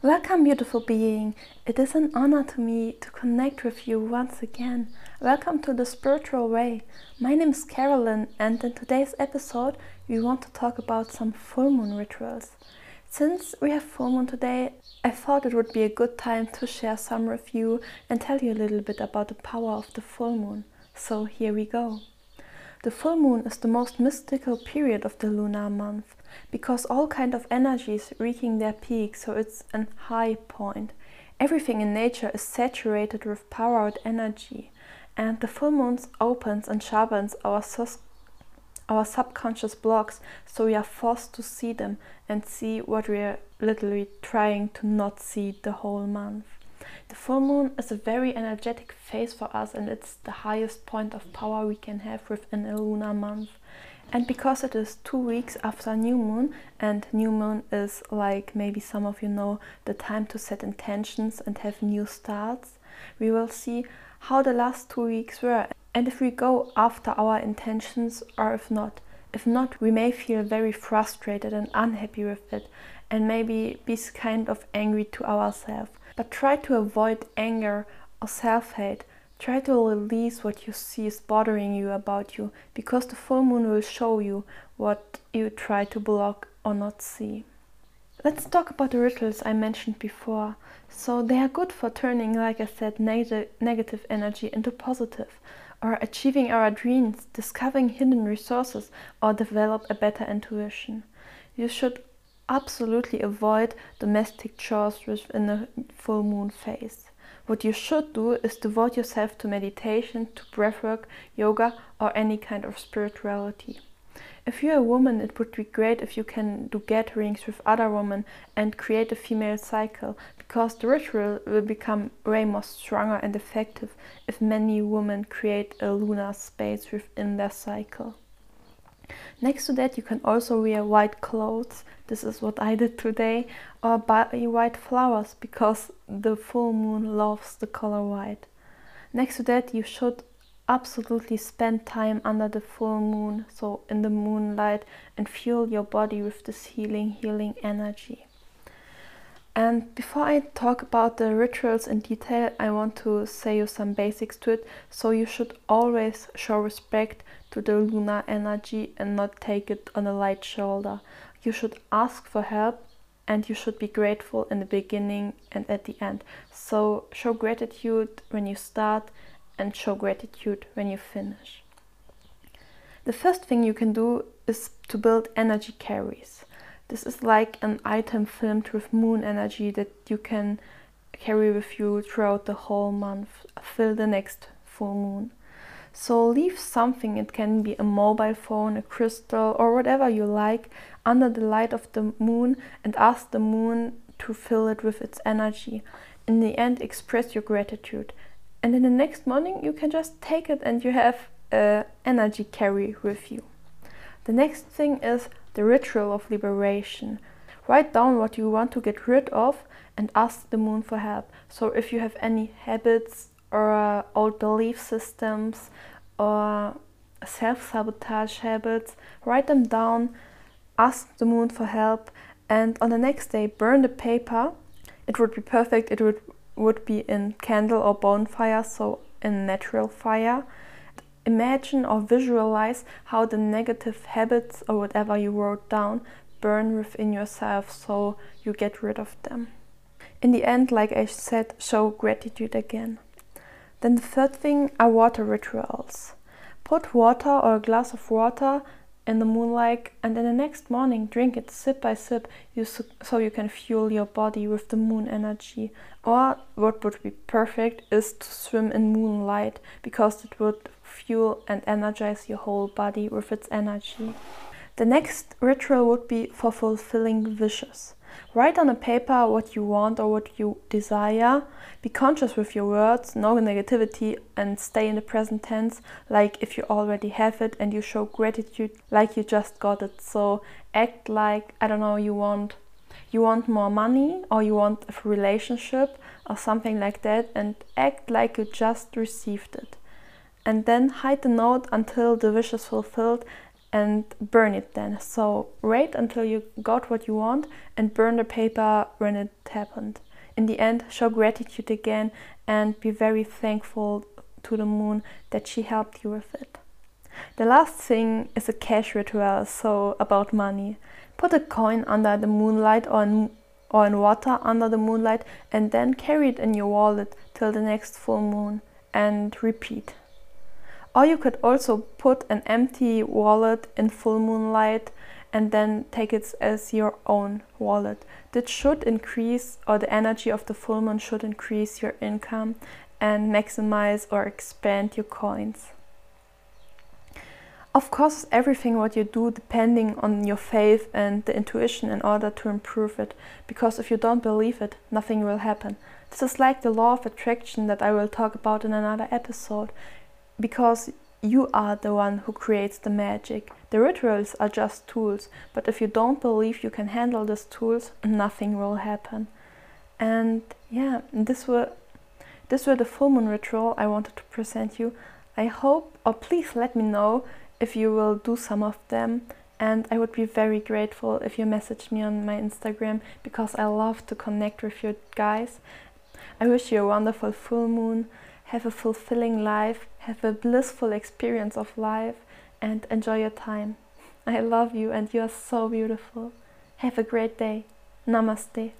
Welcome, beautiful being. It is an honor to me to connect with you once again. Welcome to the spiritual way. My name is Carolyn, and in today's episode, we want to talk about some full moon rituals. Since we have full moon today, I thought it would be a good time to share some with you and tell you a little bit about the power of the full moon. So here we go. The full moon is the most mystical period of the lunar month because all kind of energies reaching their peak, so it's an high point. Everything in nature is saturated with powered energy, and the full moon opens and sharpens our sus- our subconscious blocks, so we are forced to see them and see what we are literally trying to not see the whole month. The full moon is a very energetic phase for us and it's the highest point of power we can have within a lunar month. And because it is two weeks after new moon, and new moon is like maybe some of you know the time to set intentions and have new starts, we will see how the last two weeks were and if we go after our intentions or if not. If not, we may feel very frustrated and unhappy with it and maybe be kind of angry to ourselves. But try to avoid anger or self hate. Try to release what you see is bothering you about you because the full moon will show you what you try to block or not see. Let's talk about the rituals I mentioned before. So, they are good for turning, like I said, neg- negative energy into positive, or achieving our dreams, discovering hidden resources, or develop a better intuition. You should absolutely avoid domestic chores within the full moon phase. What you should do is devote yourself to meditation, to breathwork, yoga, or any kind of spirituality. If you're a woman, it would be great if you can do gatherings with other women and create a female cycle, because the ritual will become way more stronger and effective if many women create a lunar space within their cycle. Next to that, you can also wear white clothes. This is what I did today, or buy white flowers because the full moon loves the color white. Next to that, you should absolutely spend time under the full moon, so in the moonlight, and fuel your body with this healing, healing energy. And before I talk about the rituals in detail, I want to say you some basics to it. So you should always show respect to the lunar energy and not take it on a light shoulder. You should ask for help and you should be grateful in the beginning and at the end. So show gratitude when you start and show gratitude when you finish. The first thing you can do is to build energy carries. This is like an item filmed with moon energy that you can carry with you throughout the whole month, till the next full moon. So leave something, it can be a mobile phone, a crystal, or whatever you like, under the light of the moon and ask the moon to fill it with its energy. In the end, express your gratitude. And in the next morning, you can just take it and you have a energy carry with you. The next thing is the ritual of liberation. Write down what you want to get rid of and ask the moon for help. So, if you have any habits or uh, old belief systems or self sabotage habits, write them down, ask the moon for help, and on the next day, burn the paper. It would be perfect, it would, would be in candle or bonfire, so in natural fire Imagine or visualize how the negative habits or whatever you wrote down burn within yourself so you get rid of them. In the end, like I said, show gratitude again. Then the third thing are water rituals. Put water or a glass of water in the moonlight and then the next morning drink it sip by sip you so you can fuel your body with the moon energy. Or what would be perfect is to swim in moonlight because it would fuel and energize your whole body with its energy. The next ritual would be for fulfilling wishes Write on a paper what you want or what you desire. Be conscious with your words, no negativity, and stay in the present tense like if you already have it and you show gratitude like you just got it. So act like, I don't know, you want you want more money or you want a relationship or something like that and act like you just received it. And then hide the note until the wish is fulfilled and burn it then. So wait until you got what you want and burn the paper when it happened. In the end, show gratitude again and be very thankful to the moon that she helped you with it. The last thing is a cash ritual, so about money. Put a coin under the moonlight or in, or in water under the moonlight and then carry it in your wallet till the next full moon and repeat. Or you could also put an empty wallet in full moonlight and then take it as your own wallet. That should increase, or the energy of the full moon should increase your income and maximize or expand your coins. Of course, everything what you do depending on your faith and the intuition in order to improve it. Because if you don't believe it, nothing will happen. This is like the law of attraction that I will talk about in another episode. Because you are the one who creates the magic. The rituals are just tools, but if you don't believe you can handle these tools, nothing will happen. And yeah, this were this were the full moon ritual I wanted to present you. I hope, or please let me know if you will do some of them. And I would be very grateful if you message me on my Instagram because I love to connect with you guys. I wish you a wonderful full moon. Have a fulfilling life, have a blissful experience of life, and enjoy your time. I love you and you are so beautiful. Have a great day. Namaste.